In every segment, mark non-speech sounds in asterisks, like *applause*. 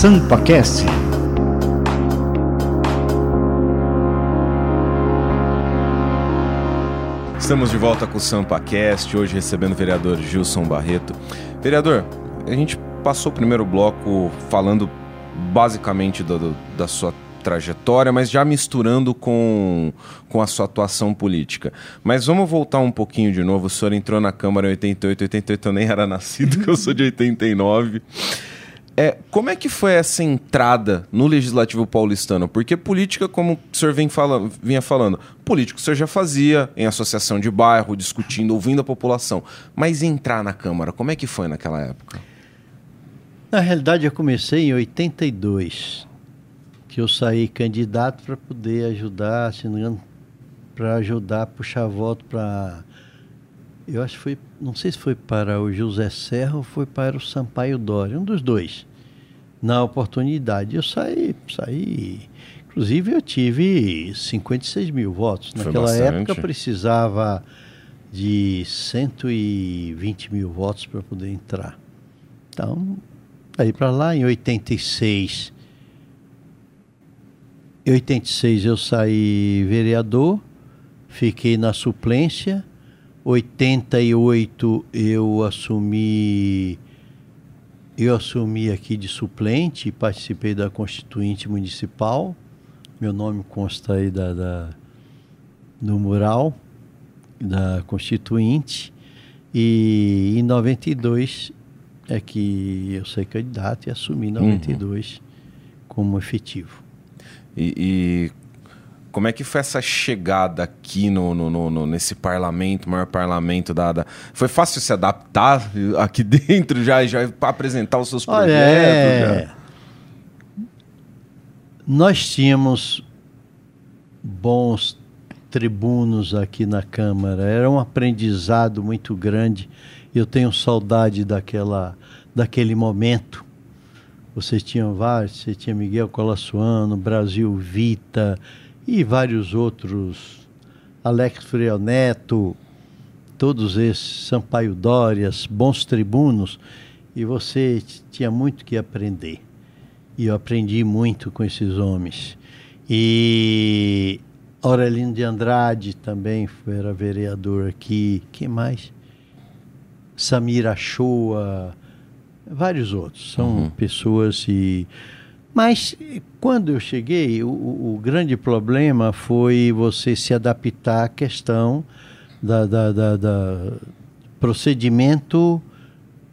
SampaCast. Estamos de volta com o SampaCast, hoje recebendo o vereador Gilson Barreto. Vereador, a gente passou o primeiro bloco falando basicamente do, do, da sua trajetória, mas já misturando com, com a sua atuação política. Mas vamos voltar um pouquinho de novo. O senhor entrou na Câmara em 88, 88 eu nem era nascido, que *laughs* eu sou de 89. É, como é que foi essa entrada no Legislativo paulistano? Porque política, como o senhor vem fala, vinha falando, político o senhor já fazia em associação de bairro, discutindo, ouvindo a população. Mas entrar na Câmara, como é que foi naquela época? Na realidade, eu comecei em 82 que eu saí candidato para poder ajudar, se não me engano, para ajudar a puxar voto para. Eu acho que foi, não sei se foi para o José Serra ou foi para o Sampaio Dória, um dos dois. Na oportunidade, eu saí, saí. Inclusive, eu tive 56 mil votos. Naquela época, precisava de 120 mil votos para poder entrar. Então, aí para lá, em 86, em 86 eu saí vereador, fiquei na suplência. 88 eu assumi eu assumi aqui de suplente e participei da constituinte municipal. Meu nome consta aí da, da no mural da constituinte. E em 92 é que eu saí candidato e assumi em 92 uhum. como efetivo. E, e, como é que foi essa chegada aqui no, no, no, nesse parlamento, maior parlamento da, da, Foi fácil se adaptar aqui *laughs* dentro já, já para apresentar os seus projetos? Olha, é... Nós tínhamos bons tribunos aqui na Câmara. Era um aprendizado muito grande. Eu tenho saudade daquela, daquele momento você tinha vários, você tinha Miguel Colassuano, Brasil Vita e vários outros, Alex Freio Neto, todos esses, Sampaio Dórias, bons tribunos, e você tinha muito que aprender. E eu aprendi muito com esses homens. E Aurelino de Andrade também era vereador aqui. Quem mais? Samir Achoa, vários outros. São uhum. pessoas e. Mas quando eu cheguei, o, o, grande problema foi você se adaptar à questão da, da, da, da procedimento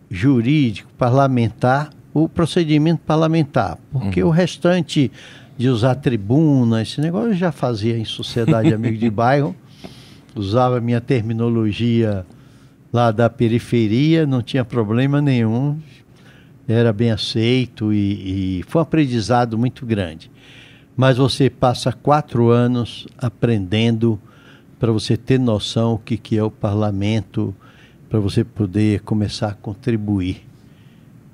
jurídico parlamentar, o procedimento parlamentar, porque uhum. o restante de usar tribuna, esse negócio eu já fazia em Sociedade Amigo de *laughs* Bairro, usava minha terminologia lá da periferia, não tinha problema nenhum, era bem aceito e, e foi um aprendizado muito grande. Mas você passa quatro anos aprendendo para você ter noção o que, que é o parlamento, para você poder começar a contribuir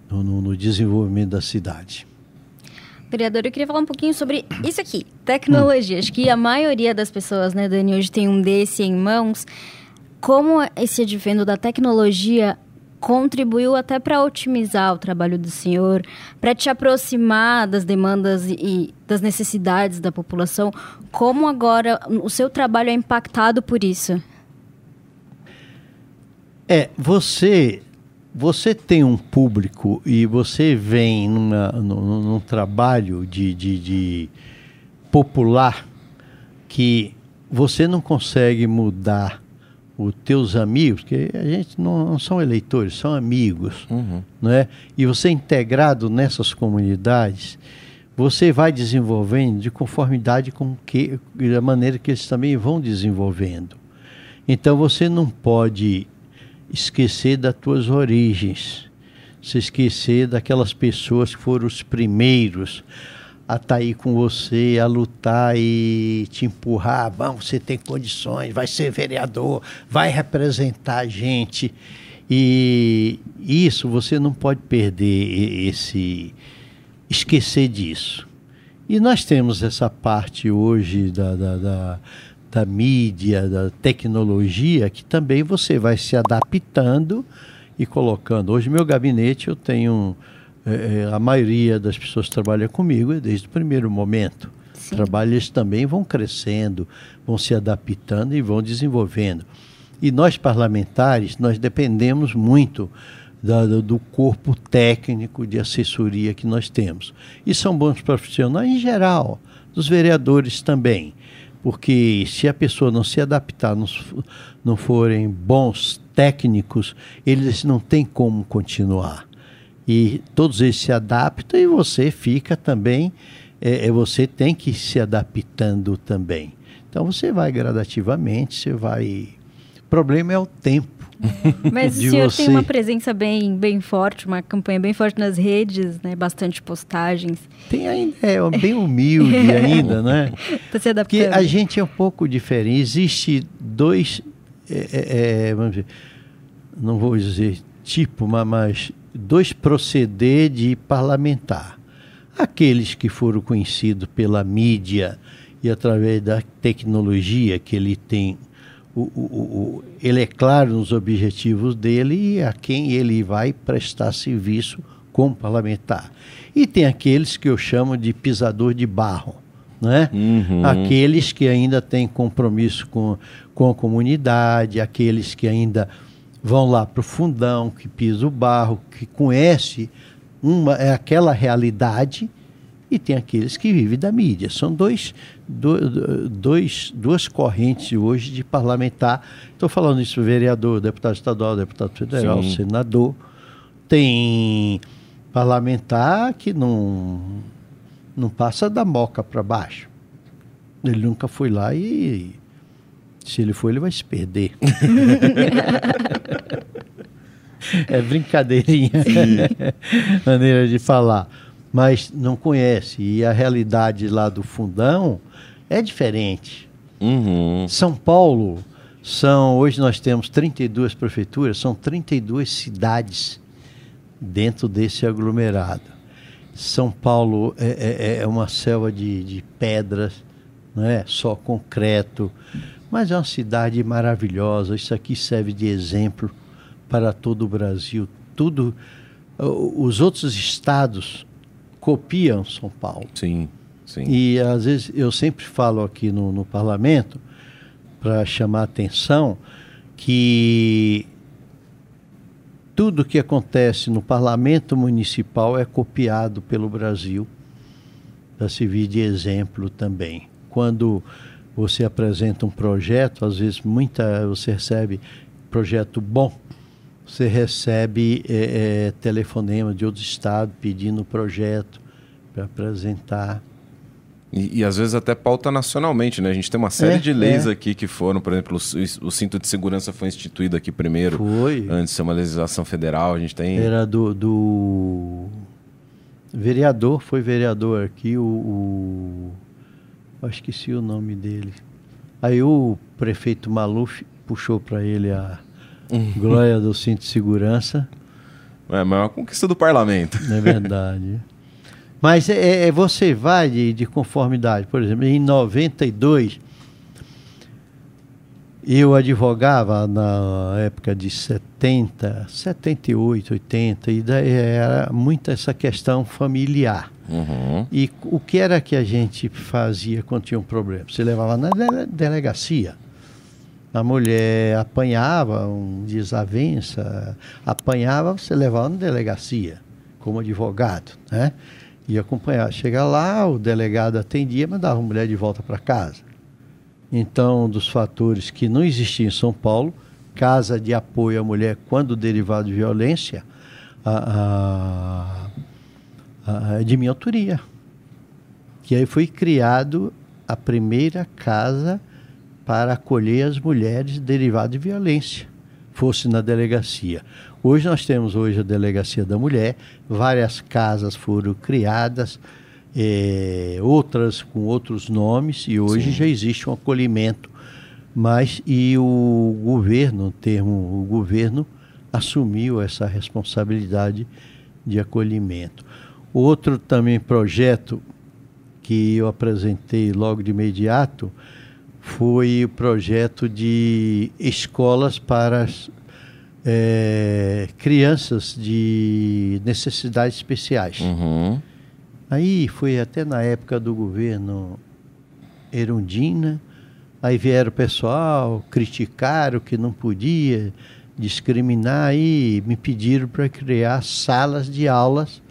no, no, no, desenvolvimento da cidade. Vereador, eu queria falar um pouquinho sobre isso aqui, tecnologia. Acho que a maioria das pessoas, né, Dani, hoje tem um desse em mãos. Como esse advento da tecnologia contribuiu até para otimizar o trabalho do senhor, para te aproximar das demandas e das necessidades da população. Como agora o seu trabalho é impactado por isso? É, você você tem um público e você vem numa, num, num trabalho de, de, de popular que você não consegue mudar os teus amigos, que a gente não, não são eleitores, são amigos, uhum. é E você integrado nessas comunidades, você vai desenvolvendo de conformidade com que da maneira que eles também vão desenvolvendo. Então você não pode esquecer das tuas origens, se esquecer daquelas pessoas que foram os primeiros a estar tá aí com você, a lutar e te empurrar. Vamos, você tem condições, vai ser vereador, vai representar a gente. E isso você não pode perder esse. esquecer disso. E nós temos essa parte hoje da, da, da, da mídia, da tecnologia, que também você vai se adaptando e colocando. Hoje, meu gabinete, eu tenho é, a maioria das pessoas que trabalham comigo é desde o primeiro momento. Sim. Trabalhos também vão crescendo, vão se adaptando e vão desenvolvendo. E nós parlamentares, nós dependemos muito da, do corpo técnico de assessoria que nós temos. E são bons profissionais em geral, dos vereadores também. Porque se a pessoa não se adaptar, não, não forem bons técnicos, eles não têm como continuar. E todos eles se adaptam e você fica também, é, é você tem que ir se adaptando também. Então você vai gradativamente, você vai. O problema é o tempo. *laughs* Mas o senhor você... tem uma presença bem, bem forte, uma campanha bem forte nas redes, né? Bastante postagens. Tem ainda, é bem humilde *laughs* ainda, né? Tá se adaptando. Porque a gente é um pouco diferente. Existe dois, é, é, é vamos dizer, não vou dizer tipo, mas dois proceder de parlamentar. Aqueles que foram conhecidos pela mídia e através da tecnologia que ele tem, o, o, o, ele é claro nos objetivos dele e a quem ele vai prestar serviço como parlamentar. E tem aqueles que eu chamo de pisador de barro. Né? Uhum. Aqueles que ainda têm compromisso com, com a comunidade, aqueles que ainda vão lá para o fundão, que pisa o barro, que conhece uma, é aquela realidade, e tem aqueles que vivem da mídia. São dois, dois, duas correntes hoje de parlamentar. Estou falando isso vereador, deputado estadual, deputado federal, Sim. senador. Tem parlamentar que não, não passa da moca para baixo. Ele nunca foi lá e se ele for, ele vai se perder. *laughs* é brincadeirinha, maneira de falar. Mas não conhece. E a realidade lá do fundão é diferente. Uhum. São Paulo são. Hoje nós temos 32 prefeituras, são 32 cidades dentro desse aglomerado. São Paulo é, é, é uma selva de, de pedras, não é? só concreto. Mas é uma cidade maravilhosa. Isso aqui serve de exemplo para todo o Brasil. Tudo, os outros estados copiam São Paulo. Sim, sim. E às vezes eu sempre falo aqui no, no parlamento para chamar a atenção que tudo que acontece no parlamento municipal é copiado pelo Brasil para servir de exemplo também. Quando você apresenta um projeto, às vezes muita você recebe projeto bom, você recebe é, é, telefonema de outro estado pedindo o projeto para apresentar. E, e, às vezes até pauta nacionalmente, né? A gente tem uma série é, de leis é. aqui que foram, por exemplo, o, o, cinto de segurança foi instituído aqui primeiro, foi. antes de ser uma legislação federal. A gente tem. Era do, do... vereador, foi vereador aqui, o, o eu esqueci o nome dele. Aí o prefeito Maluf puxou para ele a *laughs* glória do cinto de segurança. É, mas é uma conquista do parlamento. É verdade. mas é, é, você vai de, de conformidade. Por exemplo, em 92, eu advogava na época de 70, 78, 80, e daí era muita essa questão familiar. Uhum. E o que era que a gente fazia quando tinha um problema? Você levava na delegacia. A mulher apanhava um desavença, apanhava, você levava na delegacia, como advogado, né? E acompanhar. Chega lá, o delegado atendia, mandava a mulher de volta para casa. Então, um dos fatores que não existia em São Paulo, casa de apoio à mulher quando derivado de violência, a, a, a, de minha autoria. Que aí foi criado a primeira casa para acolher as mulheres derivadas de violência, fosse na delegacia. Hoje nós temos hoje a delegacia da mulher, várias casas foram criadas, é, outras com outros nomes, e hoje Sim. já existe um acolhimento. Mas e o governo, termo, o governo assumiu essa responsabilidade de acolhimento. Outro também projeto que eu apresentei logo de imediato foi o projeto de escolas para é, crianças de necessidades especiais. Uhum. Aí foi até na época do governo Erundina, aí vieram o pessoal, criticaram que não podia discriminar e me pediram para criar salas de aulas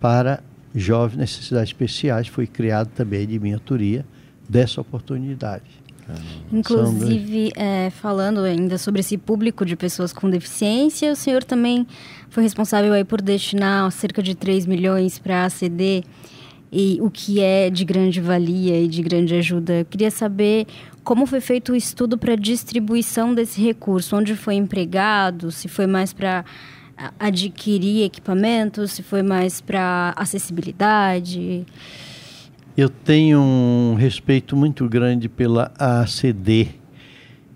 para jovens necessidades especiais. Foi criado também de minha autoria dessa oportunidade. Inclusive, é, falando ainda sobre esse público de pessoas com deficiência, o senhor também foi responsável aí por destinar cerca de 3 milhões para a ACD, e o que é de grande valia e de grande ajuda. Eu queria saber como foi feito o estudo para a distribuição desse recurso, onde foi empregado, se foi mais para adquirir equipamentos, se foi mais para acessibilidade. Eu tenho um respeito muito grande pela ACD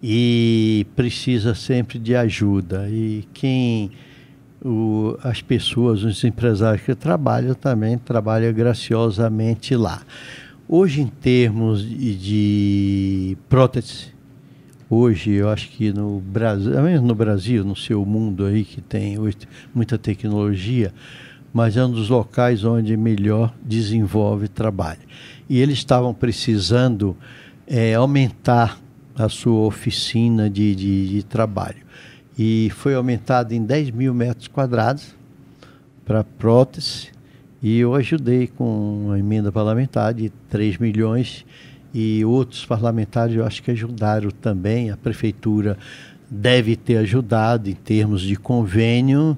e precisa sempre de ajuda. E quem o, as pessoas, os empresários que trabalham também trabalham graciosamente lá. Hoje, em termos de, de prótese, hoje eu acho que no Brasil, no Brasil, no seu mundo aí que tem hoje muita tecnologia, mas é um dos locais onde melhor desenvolve trabalho. E eles estavam precisando é, aumentar a sua oficina de, de, de trabalho e foi aumentado em 10 mil metros quadrados para prótese e eu ajudei com uma emenda parlamentar de 3 milhões e outros parlamentares eu acho que ajudaram também, a prefeitura deve ter ajudado em termos de convênio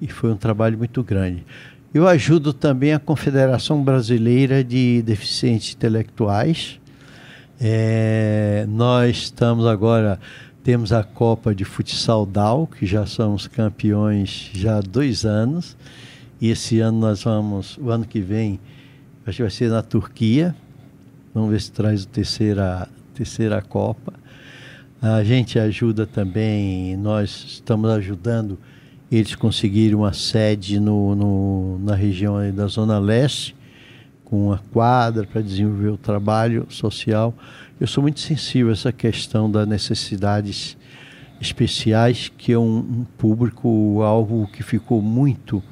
e foi um trabalho muito grande. Eu ajudo também a Confederação Brasileira de Deficientes Intelectuais. É, nós estamos agora temos a Copa de Futsal Dal, que já somos campeões já há dois anos. E esse ano nós vamos, o ano que vem, acho que vai ser na Turquia. Vamos ver se traz a terceira, terceira Copa. A gente ajuda também, nós estamos ajudando eles conseguirem uma sede no, no na região da Zona Leste, com uma quadra para desenvolver o trabalho social. Eu sou muito sensível a essa questão das necessidades especiais, que é um, um público alvo que ficou muito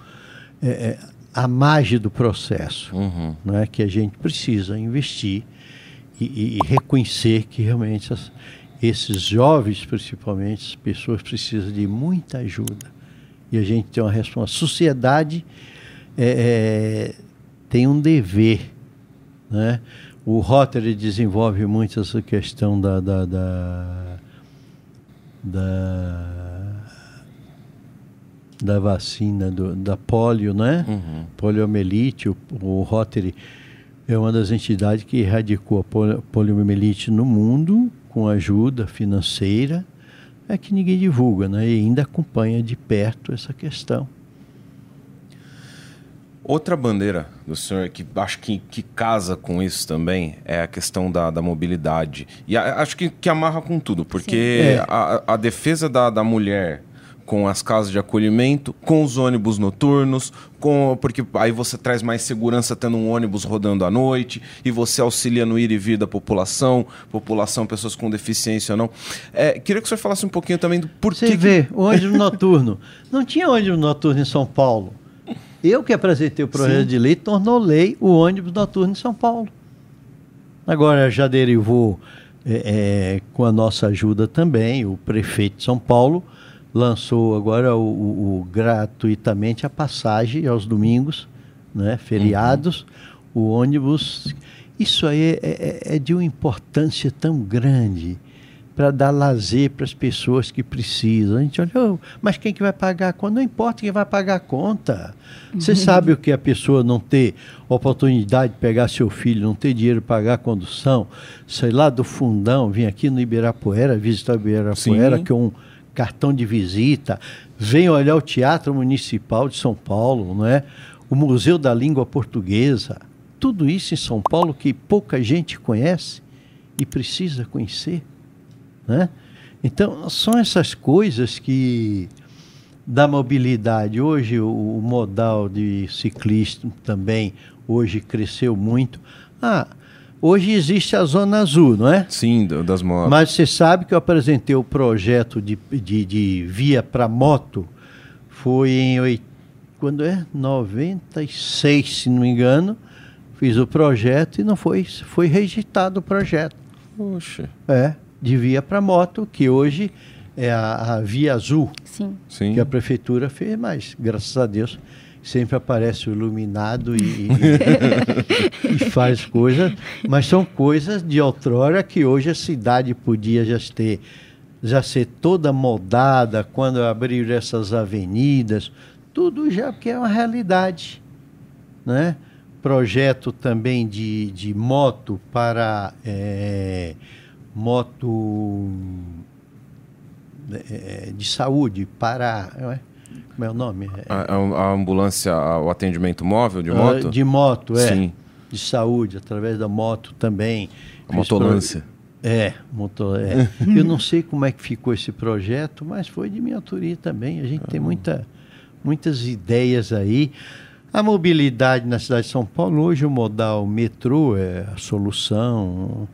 é, à margem do processo, uhum. né, que a gente precisa investir e, e reconhecer que realmente as, esses jovens, principalmente, as pessoas precisam de muita ajuda. E a gente tem uma responsabilidade. A sociedade é, é, tem um dever, né? O Rotary desenvolve muito essa questão da, da, da, da, da vacina do, da polio, né? Uhum. Poliomielite. O, o Rotary é uma das entidades que erradicou a poliomielite no mundo com ajuda financeira. É que ninguém divulga, né? E ainda acompanha de perto essa questão. Outra bandeira do senhor que acho que, que casa com isso também é a questão da, da mobilidade. E a, acho que, que amarra com tudo, porque é. a, a defesa da, da mulher com as casas de acolhimento, com os ônibus noturnos, com porque aí você traz mais segurança tendo um ônibus rodando à noite e você auxilia no ir e vir da população, população, pessoas com deficiência ou não. É, queria que o senhor falasse um pouquinho também do porquê. Você vê, o ônibus noturno. Não tinha ônibus noturno em São Paulo. Eu que apresentei o projeto Sim. de lei, tornou lei o ônibus noturno em São Paulo. Agora já derivou, é, é, com a nossa ajuda também, o prefeito de São Paulo lançou agora o, o, o gratuitamente a passagem aos domingos, né, feriados, uhum. o ônibus. Isso aí é, é, é de uma importância tão grande para dar lazer para as pessoas que precisam. A gente olha, oh, mas quem que vai pagar a conta? Não importa quem vai pagar a conta. Você uhum. sabe o que a pessoa não ter oportunidade de pegar seu filho, não ter dinheiro para pagar a condução, sei lá do fundão, vir aqui no Ibirapuera, visitar o Ibirapuera, Sim. que é um cartão de visita, vem olhar o Teatro Municipal de São Paulo, não é? o Museu da Língua Portuguesa, tudo isso em São Paulo que pouca gente conhece e precisa conhecer. Né? Então, são essas coisas que da mobilidade. Hoje o, o modal de ciclista também hoje cresceu muito. Ah, Hoje existe a Zona Azul, não é? Sim, das motos. Mas você sabe que eu apresentei o projeto de, de, de via para moto foi em quando é 96, se não me engano, fiz o projeto e não foi foi rejeitado o projeto. Poxa, É, de via para moto, que hoje é a, a via azul Sim. sim. que a prefeitura fez, mas graças a Deus sempre aparece o iluminado e, e- *laughs* e faz coisas, mas são coisas de outrora que hoje a cidade podia já ter já ser toda moldada quando abrir essas avenidas, tudo já que é uma realidade, né? Projeto também de, de moto para eh, moto eh, de saúde para é? Como é o nome? É, A, a- a ambulância, a- o atendimento móvel de ah, moto? De moto, é. Sim. De saúde, através da moto também. A motolância. pro- É, motor, é. *laughs* Eu não sei como é que ficou esse projeto, mas foi de minha autoria também. A gente tem muita, muitas ideias aí. A mobilidade na cidade de São Paulo, hoje o modal metrô é a solução,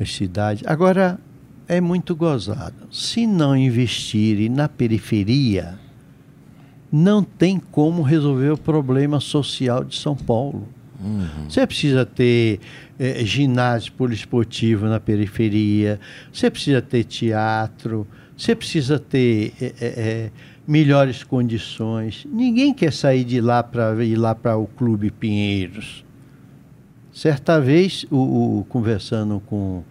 as cidades. Agora, é muito gozado. Se não investirem na periferia, não tem como resolver o problema social de São Paulo. Você precisa ter eh, ginásio poliesportivo na periferia, você precisa ter teatro, você precisa ter eh, eh, melhores condições. Ninguém quer sair de lá para ir lá para o Clube Pinheiros. Certa vez, o, o- conversando com o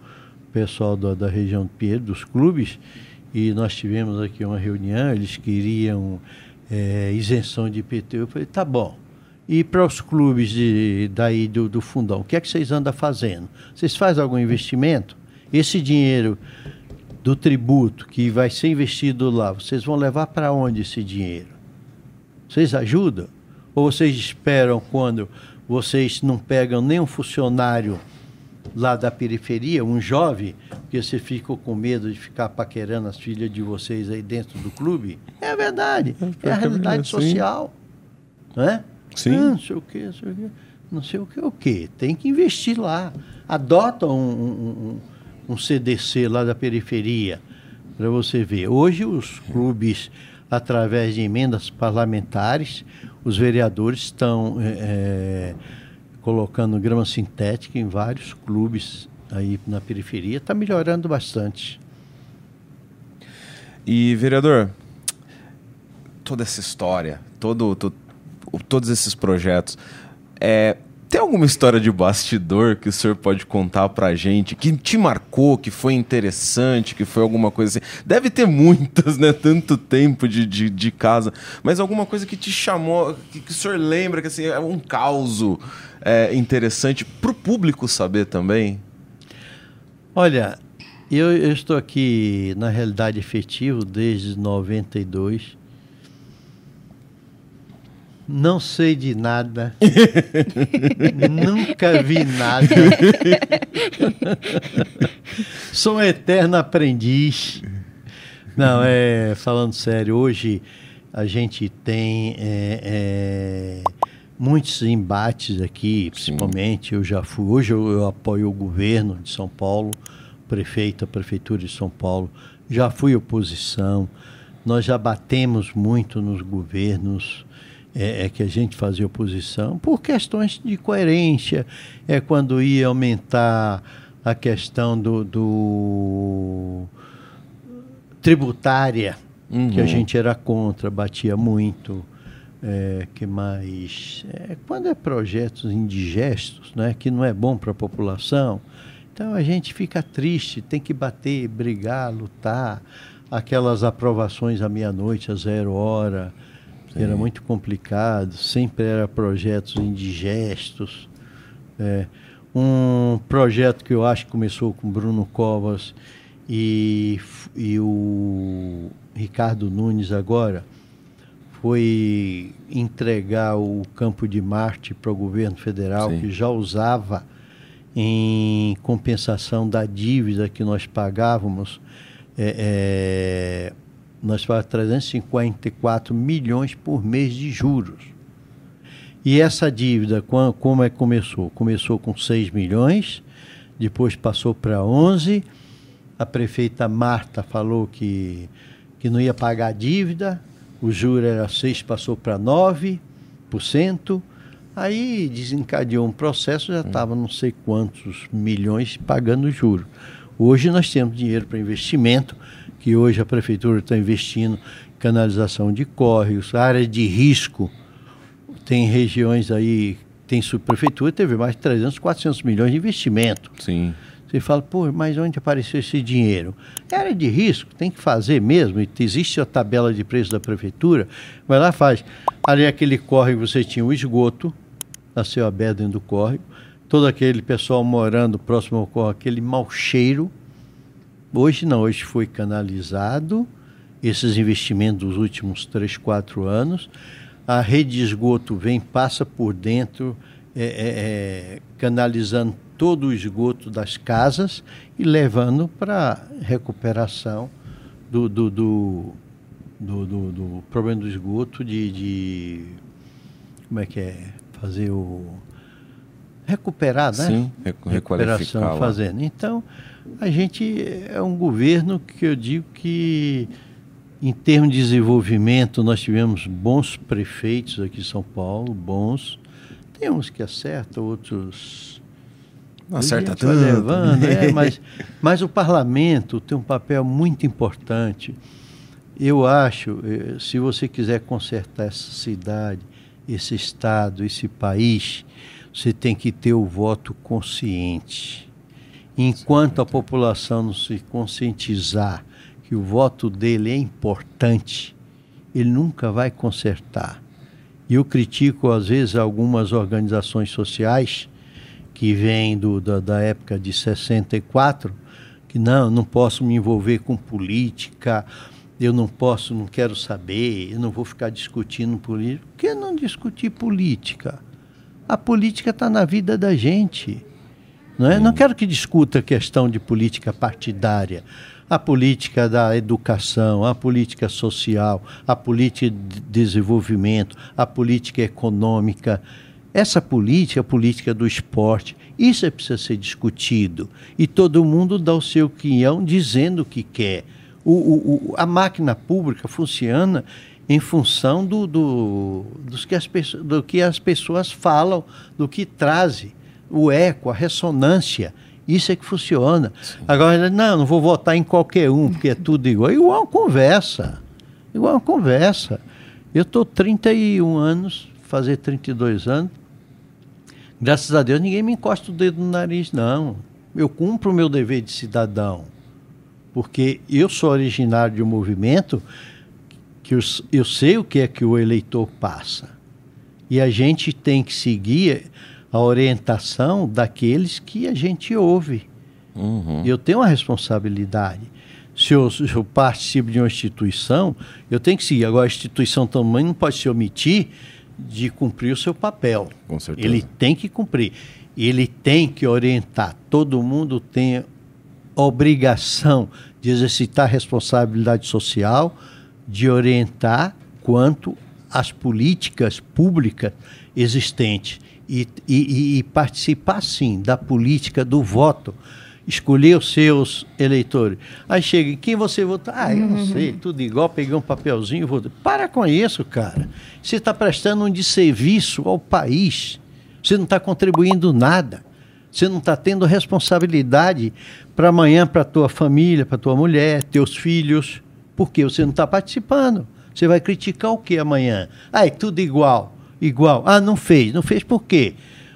pessoal da, da região de Pinheiro, dos clubes, e nós tivemos aqui uma reunião, eles queriam eh, isenção de IPTU. Eu falei, tá bom. E para os clubes de, daí do, do fundão, o que é que vocês andam fazendo? Vocês fazem algum investimento? Esse dinheiro do tributo que vai ser investido lá, vocês vão levar para onde esse dinheiro? Vocês ajudam? Ou vocês esperam quando vocês não pegam nenhum funcionário lá da periferia, um jovem, porque você ficou com medo de ficar paquerando as filhas de vocês aí dentro do clube? É verdade. É a realidade sim. social. Não é? Sim. Ah, não sei o quê, não sei o quê. Não sei o que o quê. Tem que investir lá. Adota um, um, um- um CDC lá da periferia para você ver. Hoje os clubes, através de emendas parlamentares, os vereadores estão eh, colocando grama sintética em vários clubes aí na periferia. Está melhorando bastante. E, vereador, toda essa história, todo, todos esses projetos, é, tem alguma história de bastidor que o senhor pode contar pra gente, que te marcou, que foi interessante, que foi alguma coisa assim? Deve ter muitas, né? Tanto tempo de, de, de casa, mas alguma coisa que te chamou, que, que o senhor lembra, que assim, é um caos é, interessante pro público saber também? Olha, eu, eu estou aqui na realidade efetivo desde 92. Não sei de nada. *laughs* Nunca vi nada. Sou um eterno aprendiz. Não, é falando sério, hoje a gente tem é, é, muitos embates aqui, principalmente eu já fui. Hoje eu, eu apoio o governo de São Paulo, o prefeito, a prefeitura de São Paulo. Já fui oposição. Nós já batemos muito nos governos é, é que a gente fazia oposição por questões de coerência. É quando ia aumentar a questão do, do tributária, que a Uhum. gente era contra, batia muito. É, que mais? É, quando é projetos indigestos, né, que não é bom para a população, então a gente fica triste, tem que bater, brigar, lutar. Aquelas aprovações à meia-noite, a zero hora, que era muito complicado, sempre era projetos indigestos. É, um projeto que eu acho que começou com Bruno Covas e, e o Ricardo Nunes agora foi entregar o campo de Marte para o governo federal, Sim. que já usava em compensação da dívida que nós pagávamos. é, é, nós pagávamos 354 milhões por mês de juros. E essa dívida, como é que começou? Começou com 6 milhões, depois passou para 11. A prefeita Marta falou que, que não ia pagar a dívida, o juro era 6, passou para 9%. Aí desencadeou um processo, já estava não sei quantos milhões pagando juro. Hoje nós temos dinheiro para investimento, que hoje a prefeitura está investindo em canalização de córregos, área de risco. Tem regiões aí, tem subprefeitura, teve mais de 300, 400 milhões de investimento. Sim. Você fala, pô, mas onde apareceu esse dinheiro? É área de risco, tem que fazer mesmo. Existe a tabela de preço da prefeitura, vai lá faz. Ali aquele córrego você tinha o esgoto, a céu aberto dentro do córrego, todo aquele pessoal morando próximo ao córrego, aquele mau cheiro. Hoje não, hoje foi canalizado esses investimentos dos últimos 3, 4 anos. A rede de esgoto vem, passa por dentro, é, é, é, canalizando todo o esgoto das casas e levando para recuperação do, do, do, do, problema do esgoto, de, de, Como é que é? Fazer o. Recuperar, né? Sim, recuperação fazendo. Então, a gente é um governo que eu digo que, em termos de desenvolvimento, nós tivemos bons prefeitos aqui em São Paulo, bons. Tem uns que acertam, outros não acerta tudo. Levando, é, *laughs* mas, mas o parlamento tem um papel muito importante. Eu acho, eh, se você quiser consertar essa cidade, esse estado, esse país, você tem que ter o voto consciente. Enquanto a população não se conscientizar que o voto dele é importante, ele nunca vai consertar. E eu critico, às vezes, algumas organizações sociais que vem do, da, da época de 64, que não, não posso me envolver com política, eu não posso, não quero saber, eu não vou ficar discutindo política. Por que não discutir política? A política está na vida da gente. Não, é? não quero que discuta a questão de política partidária. A política da educação, a política social, a política de desenvolvimento, a política econômica. Essa política, a política do esporte, isso é precisa ser discutido. E todo mundo dá o seu quinhão dizendo o que quer. O, o, o, a máquina pública funciona em função do, do, dos que as, do que as pessoas falam, do que trazem, o eco, a ressonância. Isso é que funciona. Sim. Agora, não, não vou votar em qualquer um, porque é tudo igual. Igual uma conversa. Igual uma conversa. Eu estou 31 anos, fazer 32 anos, Graças a Deus ninguém me encosta o dedo no nariz, não. Eu cumpro o meu dever de cidadão. Porque eu sou originário de um movimento que eu, eu sei o que é que o eleitor passa. E a gente tem que seguir a orientação daqueles que a gente ouve. Uhum. Eu tenho uma responsabilidade. Se eu, se eu, participo de uma instituição, eu tenho que seguir. Agora, a instituição também não pode se omitir de cumprir o seu papel. Com certeza. Ele tem que cumprir. Ele tem que orientar. Todo mundo tem obrigação de exercitar responsabilidade social, de orientar quanto às políticas públicas existentes e, e, e participar, sim, da política do voto escolher os seus eleitores. Aí chega, em quem você vota? Ah, eu não sei, tudo igual, peguei um papelzinho e votei. Para com isso, cara. Você está prestando um desserviço ao país. Você não está contribuindo nada. Você não está tendo responsabilidade para amanhã, para a tua família, para tua mulher, teus filhos. Porque você não está participando. Você vai criticar o que amanhã? Ah, é tudo igual. Igual. Ah, não fez. Não fez por quê?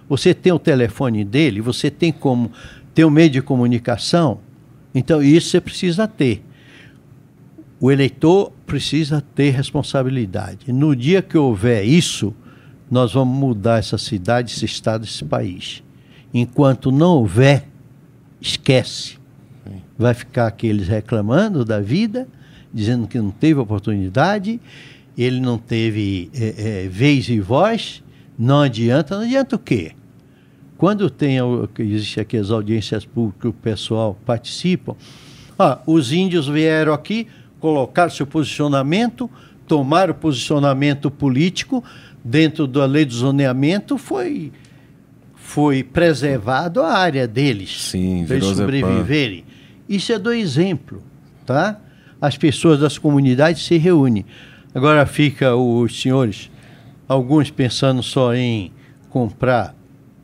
Você tem o telefone dele, você tem como ter um meio de comunicação, então isso você precisa ter. O eleitor precisa ter responsabilidade. No dia que houver isso, nós vamos mudar essa cidade, esse estado, esse país. Enquanto não houver, esquece. Vai ficar aqueles reclamando da vida, dizendo que não teve oportunidade, ele não teve é, é, vez e voz. Não adianta, não adianta o quê? Quando tem, existe aqui as audiências públicas, o pessoal participa, ah, os índios vieram aqui, colocar seu posicionamento, tomar o posicionamento político dentro da lei do zoneamento, foi, foi preservado a área deles Sim, para eles sobreviverem. Isso é do exemplo, tá? As pessoas das comunidades se reúnem. Agora fica os senhores, alguns pensando só em comprar,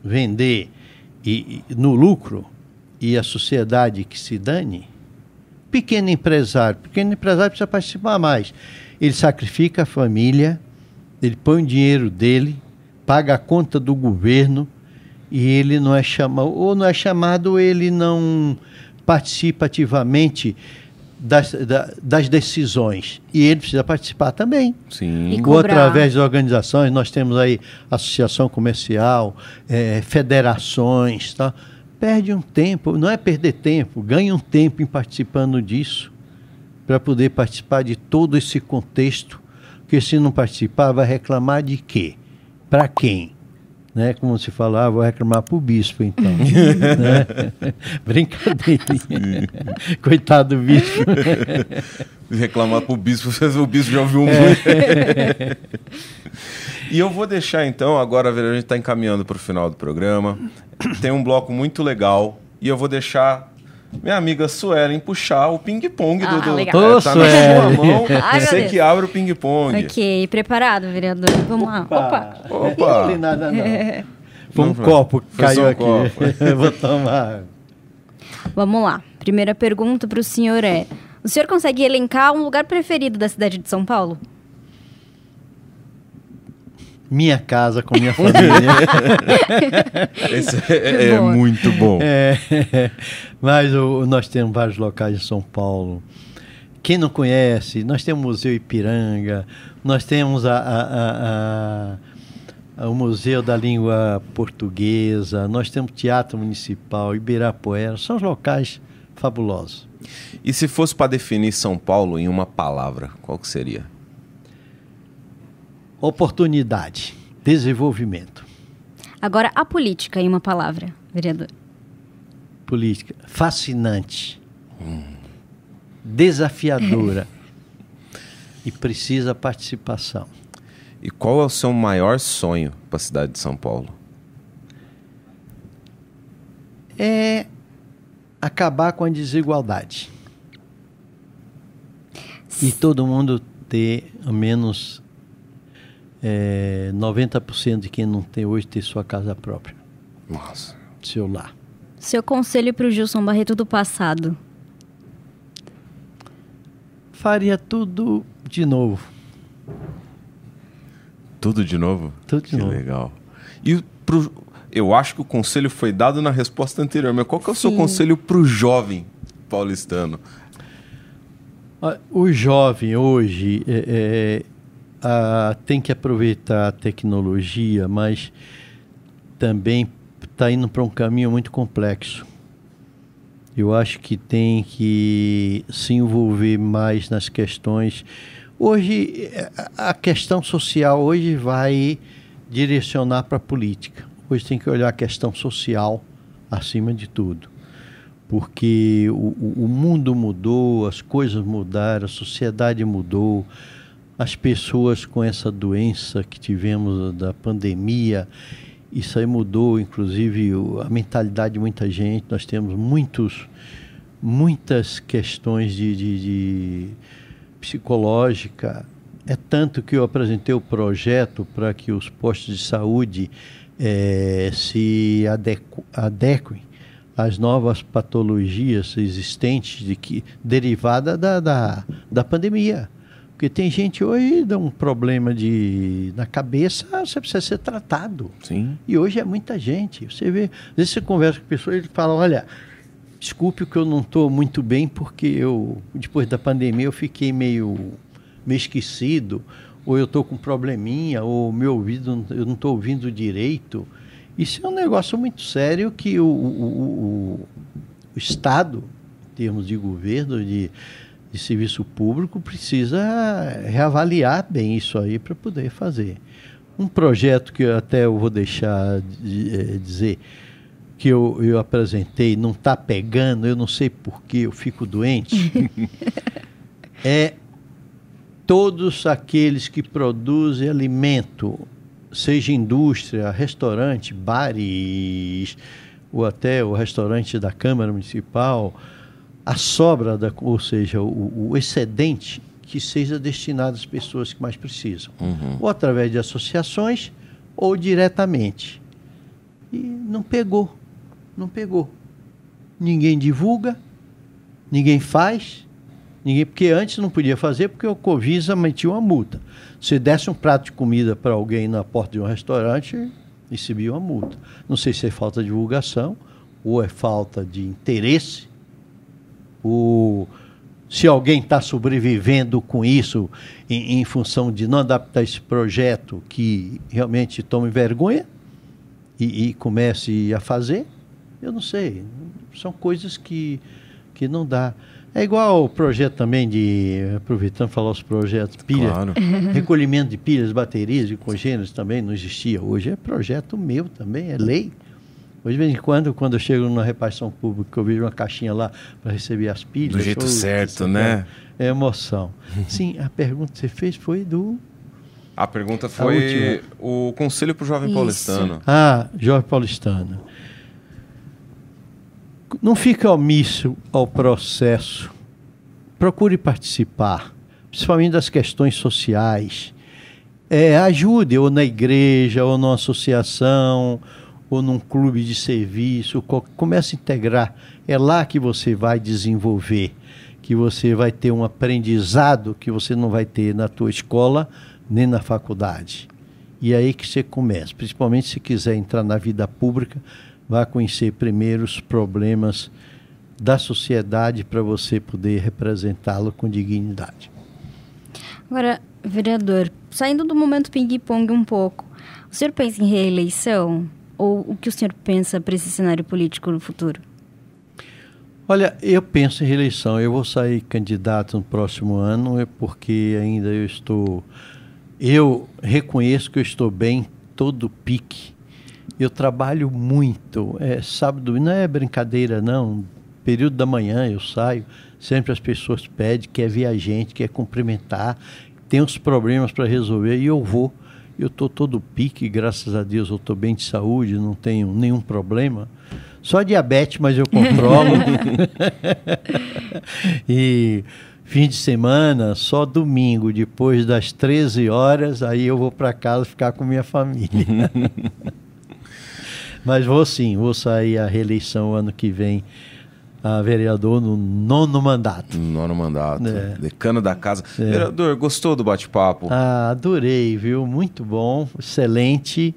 vender e, e no lucro e a sociedade que se dane. Pequeno empresário, pequeno empresário precisa participar mais. Ele sacrifica a família, ele põe o dinheiro dele, paga a conta do governo e ele não é chamado, ou não é chamado, ele não participa ativamente das, da- das decisões. E ele precisa participar também. Sim. E Ou através de organizações, nós temos aí associação comercial, eh, federações, tá? Perde um tempo, não é perder tempo, ganha um tempo em participando disso, para poder participar de todo esse contexto, porque se não participar, vai reclamar de quê? Para quem? Né? Como se fala, ah, vou reclamar para o bispo, então. *laughs* né? *laughs* Brincadeirinha. *laughs* Coitado do bispo. Reclamar pro bispo, o bispo já ouviu É. muito. e eu vou deixar então, agora a gente está encaminhando para o final do programa. Tem um bloco muito legal e eu vou deixar minha amiga Suelen puxar o ping-pong do, Ah, do legal. Ô, tá na sua mão. Ai, Você que abre o ping-pong. Ok, preparado, vereador. Vamos lá. Opa! Opa. Não tem nada não. *laughs* Foi um Não copo que caiu um aqui. copo. *laughs* Eu vou tomar. Vamos lá. Primeira pergunta para o senhor é: o senhor consegue elencar um lugar preferido da cidade de São Paulo? Minha casa com minha família. *laughs* É, é muito bom. É, *laughs* mas o- nós temos vários locais em São Paulo. Quem não conhece, nós temos o Museu Ipiranga, nós temos a- a- a- a- o Museu da Língua Portuguesa, nós temos Teatro Municipal, Ibirapuera, são os locais fabulosos. E se fosse para definir São Paulo em uma palavra, qual que seria? Oportunidade, desenvolvimento, Agora, a política, em uma palavra, vereador. política, fascinante, desafiadora *laughs* e precisa participação. E qual é o seu maior sonho para a cidade de São Paulo? é acabar com a desigualdade. E todo mundo ter menos é, 90% de quem não tem hoje ter sua casa própria, Nossa. seu lar. Seu conselho para o Gilson Barreto do passado. Faria tudo de novo. Tudo de novo? Tudo de que novo. legal. E pro, eu acho que o conselho foi dado na resposta anterior, mas qual que é o seu Sim. conselho para o jovem paulistano? O jovem hoje é, é, a- tem que aproveitar a tecnologia, mas também está indo para um caminho muito complexo. Eu acho que tem que se envolver mais nas questões. Hoje, é, a questão social hoje vai direcionar para a política. Hoje tem que olhar a questão social acima de tudo porque o- o mundo mudou, as coisas mudaram, a sociedade mudou, as pessoas com essa doença que tivemos da pandemia, isso aí mudou, inclusive a mentalidade de muita gente. Nós temos muitos, muitas questões de, de, de psicológica. É tanto que eu apresentei o projeto para que os postos de saúde eh, se adequ adequem às novas patologias existentes de que derivada da, da, da pandemia. Porque tem gente hoje dá um problema de na cabeça, você precisa ser tratado. Sim. E hoje é muita gente. Você vê, às vezes você conversa com pessoas e ele fala, olha, desculpe que eu não estou muito bem porque eu, depois da pandemia, eu fiquei meio, meio esquecido, ou eu estou com um probleminha, ou meu ouvido, eu não estou ouvindo direito. Isso é um negócio muito sério que o, o, o- o Estado, em termos de governo, de, de serviço público, precisa reavaliar bem isso aí para poder fazer. Um projeto que eu até eu vou deixar de, eh, dizer que eu, eu apresentei, não está pegando, eu não sei por que eu fico doente, *laughs* é todos aqueles que produzem alimento seja indústria, restaurante, bares, ou até o restaurante da Câmara Municipal, a sobra, da, ou seja, o, o excedente, que seja destinado às pessoas que mais precisam. Uhum. Ou através de associações, ou diretamente. E não pegou, não pegou. Ninguém divulga, ninguém faz, ninguém porque antes não podia fazer porque o Covisa metia uma multa. Se desse um prato de comida para alguém na porta de um restaurante, recebia uma multa. Não sei se é falta de divulgação ou é falta de interesse, ou se alguém está sobrevivendo com isso em, em, função de não adaptar esse projeto que realmente tome vergonha e, e comece a fazer, eu não sei. São coisas que, que não dá. É igual o projeto também de, aproveitando falar os projetos, pilha, Claro. *laughs* recolhimento de pilhas, baterias e congêneros também não existia. Hoje é projeto meu também, é lei. Hoje, de vez em quando, quando eu chego numa repartição pública, eu vejo uma caixinha lá para receber as pilhas. Do jeito certo, né? É emoção. *laughs* Sim, a pergunta que você fez foi do. A pergunta foi o conselho pro jovem Isso. paulistano. Ah, Jorge Paulistano. Não fique omisso ao processo. Procure participar, principalmente das questões sociais. É, ajude, ou na igreja, ou numa associação, ou num clube de serviço. co- Comece a integrar. É lá que você vai desenvolver, que você vai ter um aprendizado que você não vai ter na tua escola nem na faculdade. E é aí que você começa, principalmente se quiser entrar na vida pública, vá conhecer primeiro os problemas da sociedade para você poder representá-lo com dignidade. Agora, vereador, saindo do momento ping-pong um pouco, o senhor pensa em reeleição? Ou o que o senhor pensa para esse cenário político no futuro? Olha, eu penso em reeleição. Eu vou sair candidato no próximo ano, é porque ainda eu estou. Eu reconheço que eu estou bem todo pique. Eu trabalho muito. É, sábado não é brincadeira, não. Período da manhã eu saio. Sempre as pessoas pedem, quer ver a gente, quer cumprimentar, tem uns problemas para resolver e eu vou. Eu estou todo pique, graças a Deus eu estou bem de saúde, não tenho nenhum problema. Só diabetes, mas eu controlo. *laughs* e fim de semana, só domingo, depois das 13 horas, aí eu vou para casa ficar com minha família. *laughs* mas vou sim, vou sair a reeleição ano que vem a vereador no nono mandato. Nono mandato. É. Decano da casa. Vereador, gostou do bate-papo? Ah, adorei, viu? Muito bom, excelente.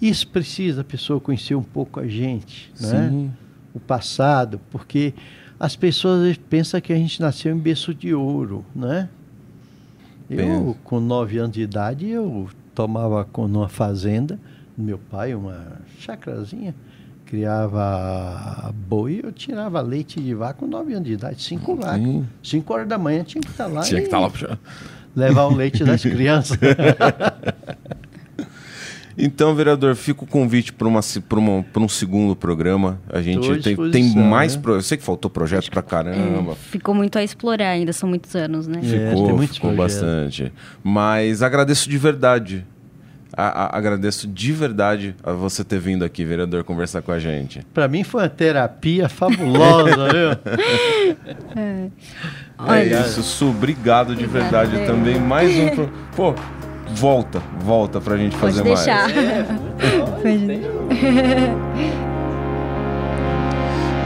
Isso precisa a pessoa conhecer um pouco a gente, né? Sim. O passado, porque as pessoas vezes pensam que a gente nasceu em berço de ouro, né? Eu, Pensa. com nove anos de idade, eu tomava numa fazenda meu pai, uma chacrazinha, criava boi, eu tirava leite de vaca com nove anos de idade, cinco vacas. Sim. Cinco horas da manhã tinha que estar lá Tinha e que estar lá puxando. levar o leite das *laughs* crianças. Então, vereador, fica o convite para uma, pra uma, pra um segundo programa. A gente tem, tem mais. né? Pro... Eu sei que faltou projeto pra caramba. Ficou muito a explorar ainda, são muitos anos, né? É, Ficou, tem muitos ficou projetos. bastante. Mas agradeço de verdade. A- a- agradeço de verdade a você ter vindo aqui, vereador, conversar com a gente. Para mim foi uma terapia fabulosa, *laughs* viu? É Olha, isso, Su, obrigado de verdade também. Mais um. Pro... *laughs* Pô, volta, volta pra gente pode fazer deixar. *laughs* mais.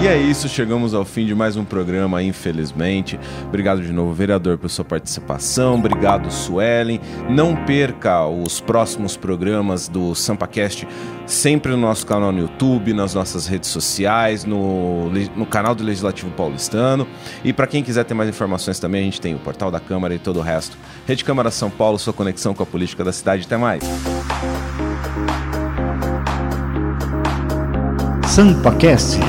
E é isso, chegamos ao fim de mais um programa, infelizmente. Obrigado de novo, vereador, por sua participação. Obrigado, Suelen. Não perca os próximos programas do SampaCast sempre no nosso canal no YouTube, nas nossas redes sociais, no, no canal do Legislativo Paulistano. E para quem quiser ter mais informações também, a gente tem o portal da Câmara e todo o resto. Rede Câmara São Paulo, sua conexão com a política da cidade. Até mais. SampaCast